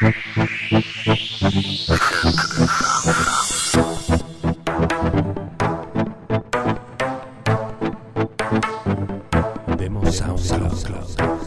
Demo Sound, Sound, Sound.